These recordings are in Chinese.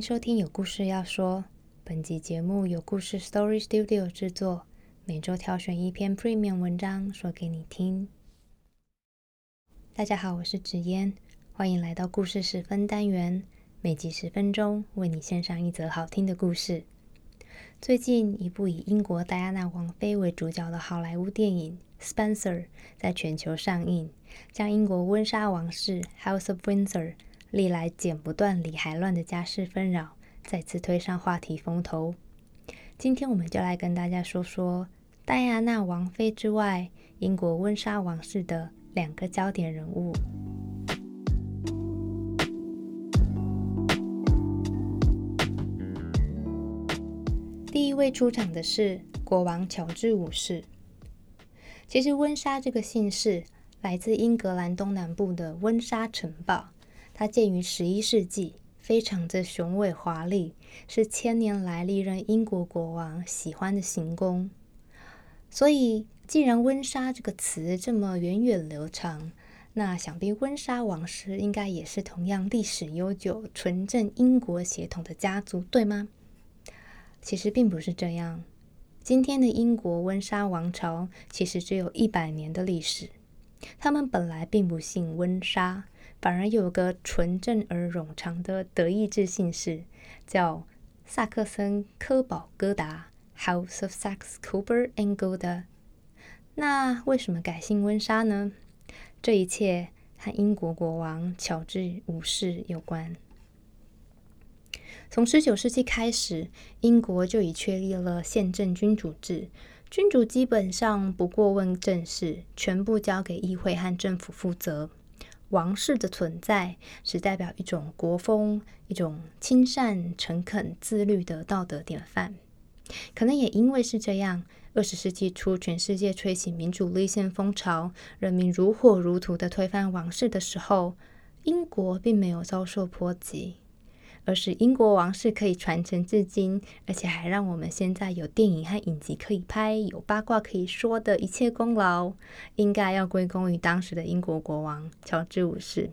收听有故事要说。本集节目有故事 Story Studio 制作，每周挑选一篇 Premium 文章说给你听。大家好，我是紫嫣，欢迎来到故事十分单元，每集十分钟为你献上一则好听的故事。最近，一部以英国戴安娜王妃为主角的好莱坞电影《Spencer》在全球上映，将英国温莎王室 House of Windsor。历来剪不断、理还乱的家事纷扰，再次推上话题风头。今天我们就来跟大家说说戴安娜王妃之外，英国温莎王室的两个焦点人物。第一位出场的是国王乔治五世。其实温莎这个姓氏来自英格兰东南部的温莎城堡。它建于十一世纪，非常的雄伟华丽，是千年来历任英国国王喜欢的行宫。所以，既然温莎这个词这么源远流长，那想必温莎王室应该也是同样历史悠久、纯正英国血统的家族，对吗？其实并不是这样。今天的英国温莎王朝其实只有一百年的历史，他们本来并不姓温莎。反而有个纯正而冗长的德意志姓氏，叫萨克森科堡哥达 （House of Saxe-Coburg and Gotha）。那为什么改姓温莎呢？这一切和英国国王乔治五世有关。从十九世纪开始，英国就已确立了宪政君主制，君主基本上不过问政事，全部交给议会和政府负责。王室的存在是代表一种国风，一种亲善、诚恳、自律的道德典范。可能也因为是这样，二十世纪初全世界吹起民主立宪风潮，人民如火如荼的推翻王室的时候，英国并没有遭受波及。而是英国王室可以传承至今，而且还让我们现在有电影和影集可以拍，有八卦可以说的一切功劳，应该要归功于当时的英国国王乔治五世。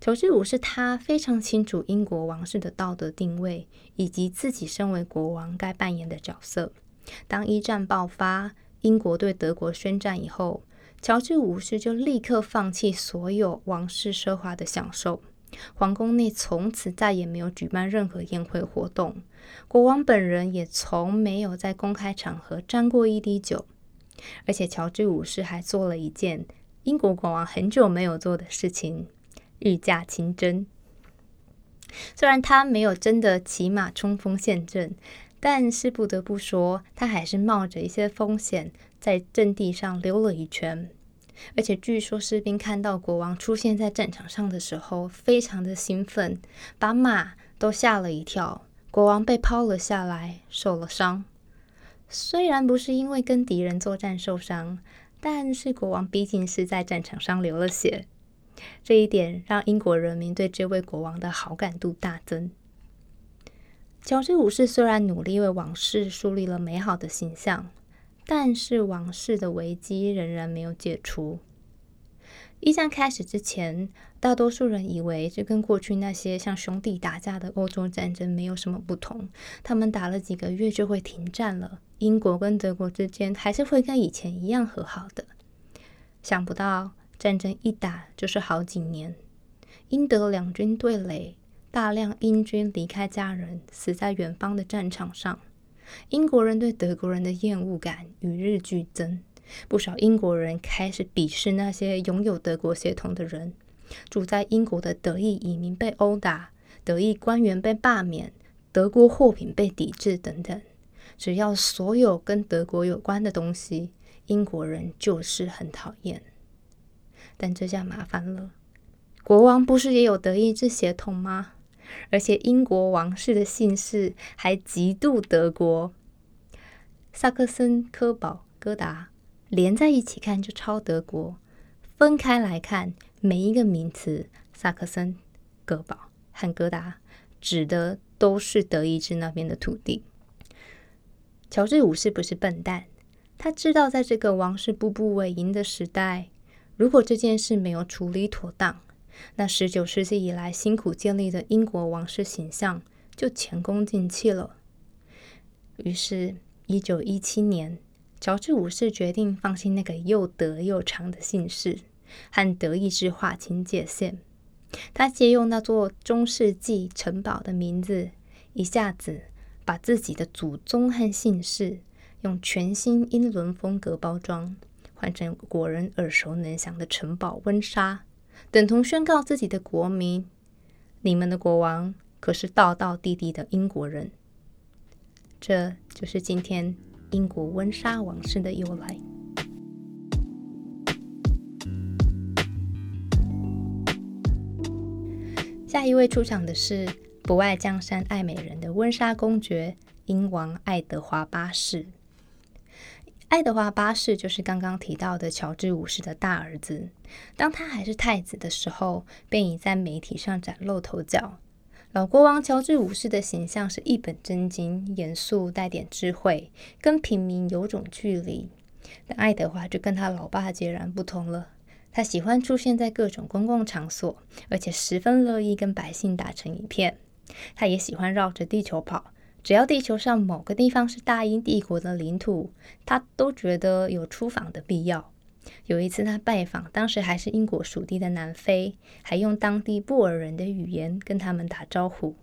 乔治五世他非常清楚英国王室的道德定位，以及自己身为国王该扮演的角色。当一战爆发，英国对德国宣战以后，乔治五世就立刻放弃所有王室奢华的享受。皇宫内从此再也没有举办任何宴会活动，国王本人也从没有在公开场合沾过一滴酒。而且，乔治五世还做了一件英国国王很久没有做的事情——御驾亲征。虽然他没有真的骑马冲锋陷阵，但是不得不说，他还是冒着一些风险，在阵地上溜了一圈。而且据说士兵看到国王出现在战场上的时候，非常的兴奋，把马都吓了一跳。国王被抛了下来，受了伤。虽然不是因为跟敌人作战受伤，但是国王毕竟是在战场上流了血。这一点让英国人民对这位国王的好感度大增。乔治五世虽然努力为王室树立了美好的形象。但是王室的危机仍然没有解除。一战开始之前，大多数人以为这跟过去那些像兄弟打架的欧洲战争没有什么不同，他们打了几个月就会停战了，英国跟德国之间还是会跟以前一样和好的。想不到战争一打就是好几年，英德两军对垒，大量英军离开家人，死在远方的战场上。英国人对德国人的厌恶感与日俱增，不少英国人开始鄙视那些拥有德国血统的人。住在英国的德裔移民被殴打，德裔官员被罢免，德国货品被抵制等等。只要所有跟德国有关的东西，英国人就是很讨厌。但这下麻烦了，国王不是也有德意志血统吗？而且英国王室的姓氏还极度德国，萨克森科堡哥达连在一起看就超德国，分开来看每一个名词萨克森、哥堡和哥达指的都是德意志那边的土地。乔治五世不是笨蛋，他知道在这个王室步步为营的时代，如果这件事没有处理妥当。那十九世纪以来辛苦建立的英国王室形象就前功尽弃了。于是，一九一七年，乔治五世决定放弃那个又德又长的姓氏，和德意志划清界限。他借用那座中世纪城堡的名字，一下子把自己的祖宗和姓氏用全新英伦风格包装，换成国人耳熟能详的城堡温莎，等同宣告自己的国民：你们的国王可是道道地地的英国人。这就是今天英国温莎王室的由来。下一位出场的是不爱江山爱美人的温莎公爵英王爱德华八世。爱德华八世就是刚刚提到的乔治五世的大儿子。当他还是太子的时候，便已在媒体上崭露头角。老国王乔治五世的形象是一本正经、严肃、带点智慧，跟平民有种距离。但爱德华就跟他老爸截然不同了，他喜欢出现在各种公共场所，而且十分乐意跟百姓打成一片。他也喜欢绕着地球跑，只要地球上某个地方是大英帝国的领土，他都觉得有出访的必要。有一次，他拜访当时还是英国属地的南非，还用当地布尔人的语言跟他们打招呼。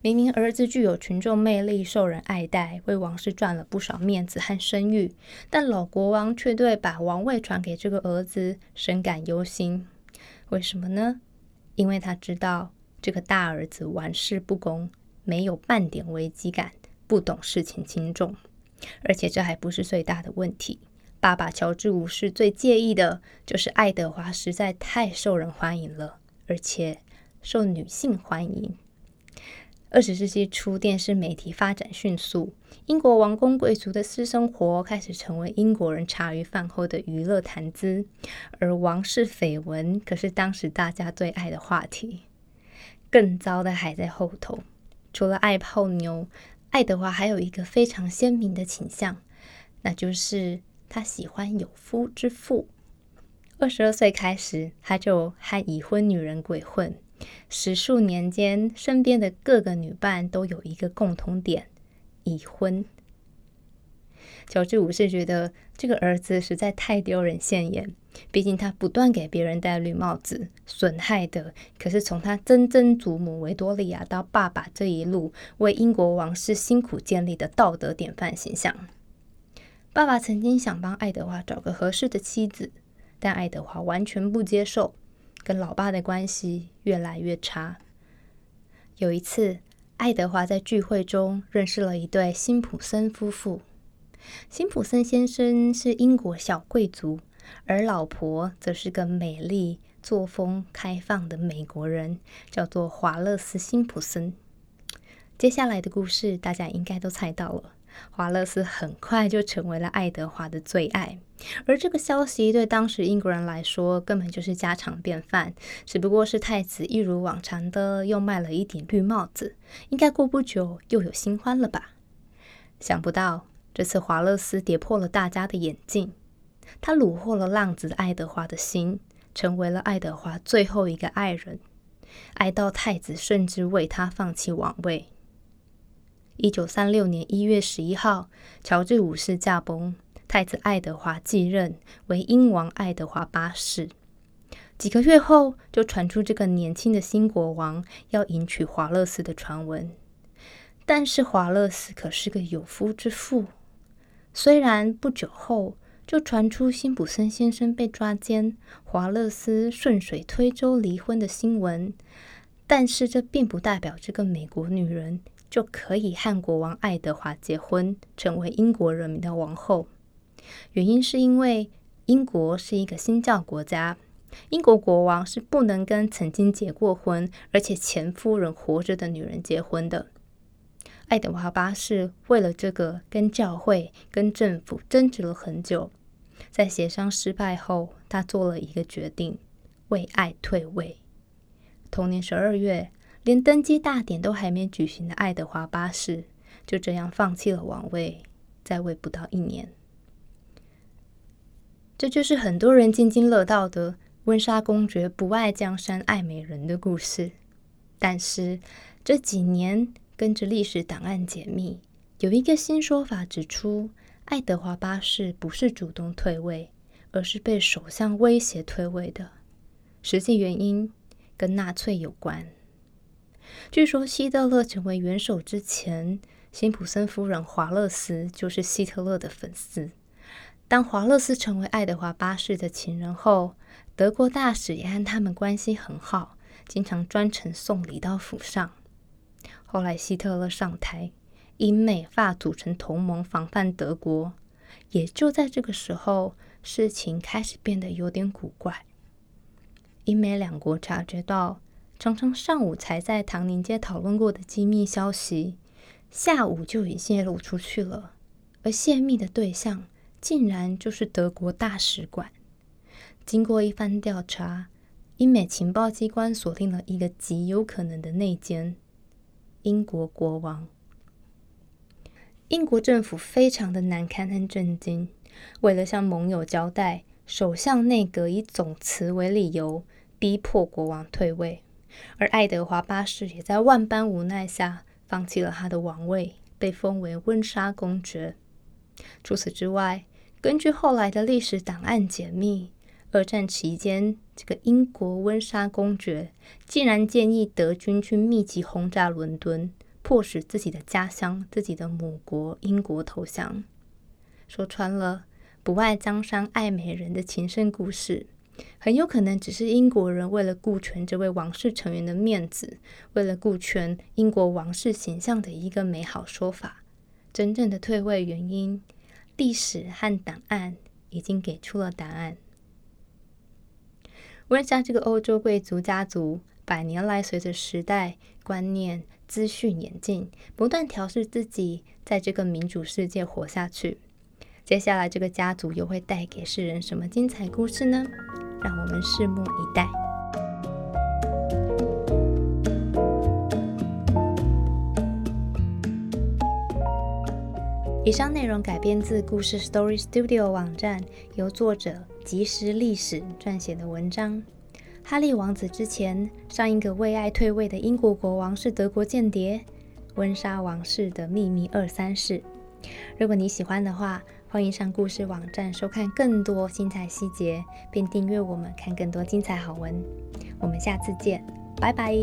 明明儿子具有群众魅力，受人爱戴，为王室赚了不少面子和声誉，但老国王却对把王位传给这个儿子深感忧心。为什么呢？因为他知道这个大儿子玩世不恭，没有半点危机感，不懂事情轻重，而且这还不是最大的问题。爸爸乔治五世最介意的就是爱德华实在太受人欢迎了，而且受女性欢迎。二十世纪初，电视媒体发展迅速，英国王公贵族的私生活开始成为英国人茶余饭后的娱乐谈资，而王室绯闻可是当时大家最爱的话题。更糟的还在后头，除了爱泡妞，爱德华还有一个非常鲜明的倾向，那就是。他喜欢有夫之妇。二十二岁开始，他就和已婚女人鬼混。十数年间，身边的各个女伴都有一个共同点：已婚。乔治五世觉得这个儿子实在太丢人现眼，毕竟他不断给别人戴绿帽子，损害的可是从他曾曾祖母维多利亚到爸爸这一路为英国王室辛苦建立的道德典范形象。爸爸曾经想帮爱德华找个合适的妻子，但爱德华完全不接受，跟老爸的关系越来越差。有一次，爱德华在聚会中认识了一对辛普森夫妇。辛普森先生是英国小贵族，而老婆则是个美丽、作风开放的美国人，叫做华勒斯·辛普森。接下来的故事，大家应该都猜到了。华勒斯很快就成为了爱德华的最爱，而这个消息对当时英国人来说根本就是家常便饭，只不过是太子一如往常的又卖了一顶绿帽子，应该过不久又有新欢了吧？想不到这次华勒斯跌破了大家的眼镜，他虏获了浪子爱德华的心，成为了爱德华最后一个爱人，爱到太子甚至为他放弃王位。一九三六年一月十一号，乔治五世驾崩，太子爱德华继任为英王爱德华八世。几个月后，就传出这个年轻的新国王要迎娶华勒斯的传闻。但是华勒斯可是个有夫之妇。虽然不久后就传出辛普森先生被抓奸，华勒斯顺水推舟离婚的新闻，但是这并不代表这个美国女人。就可以和国王爱德华结婚，成为英国人民的王后。原因是因为英国是一个新教国家，英国国王是不能跟曾经结过婚而且前夫人活着的女人结婚的。爱德华八世为了这个跟教会、跟政府争执了很久，在协商失败后，他做了一个决定：为爱退位。同年十二月。连登基大典都还没举行的爱德华八世就这样放弃了王位，在位不到一年。这就是很多人津津乐道的温莎公爵不爱江山爱美人的故事。但是，这几年跟着历史档案解密，有一个新说法指出，爱德华八世不是主动退位，而是被首相威胁退位的。实际原因跟纳粹有关。据说希特勒成为元首之前，辛普森夫人华勒斯就是希特勒的粉丝。当华勒斯成为爱德华八世的情人后，德国大使也和他们关系很好，经常专程送礼到府上。后来希特勒上台，英美法组成同盟防范德国。也就在这个时候，事情开始变得有点古怪。英美两国察觉到，常常上午才在唐宁街讨论过的机密消息，下午就已泄露出去了，而泄密的对象。竟然就是德国大使馆。经过一番调查，英美情报机关锁定了一个极有可能的内奸——英国国王。英国政府非常的难堪和震惊，为了向盟友交代，首相内阁以总辞为理由，逼迫国王退位。而爱德华八世也在万般无奈下，放弃了他的王位，被封为温莎公爵。除此之外，根据后来的历史档案解密，二战期间，这个英国温莎公爵竟然建议德军去密集轰炸伦敦，迫使自己的家乡、自己的母国英国投降。说穿了，不爱江山爱美人的情深故事，很有可能只是英国人为了顾全这位王室成员的面子，为了顾全英国王室形象的一个美好说法。真正的退位原因。历史和档案已经给出了答案。温莎这个欧洲贵族家族，百年来随着时代、观念、资讯演进，不断调试自己，在这个民主世界活下去。接下来，这个家族又会带给世人什么精彩故事呢？让我们拭目以待。以上内容改编自故事 Story Studio 网站，由作者即时历史撰写的文章。哈利王子之前上一个为爱退位的英国国王是德国间谍，温莎王室的秘密二三世。如果你喜欢的话，欢迎上故事网站收看更多精彩细节，并订阅我们看更多精彩好文。我们下次见，拜拜。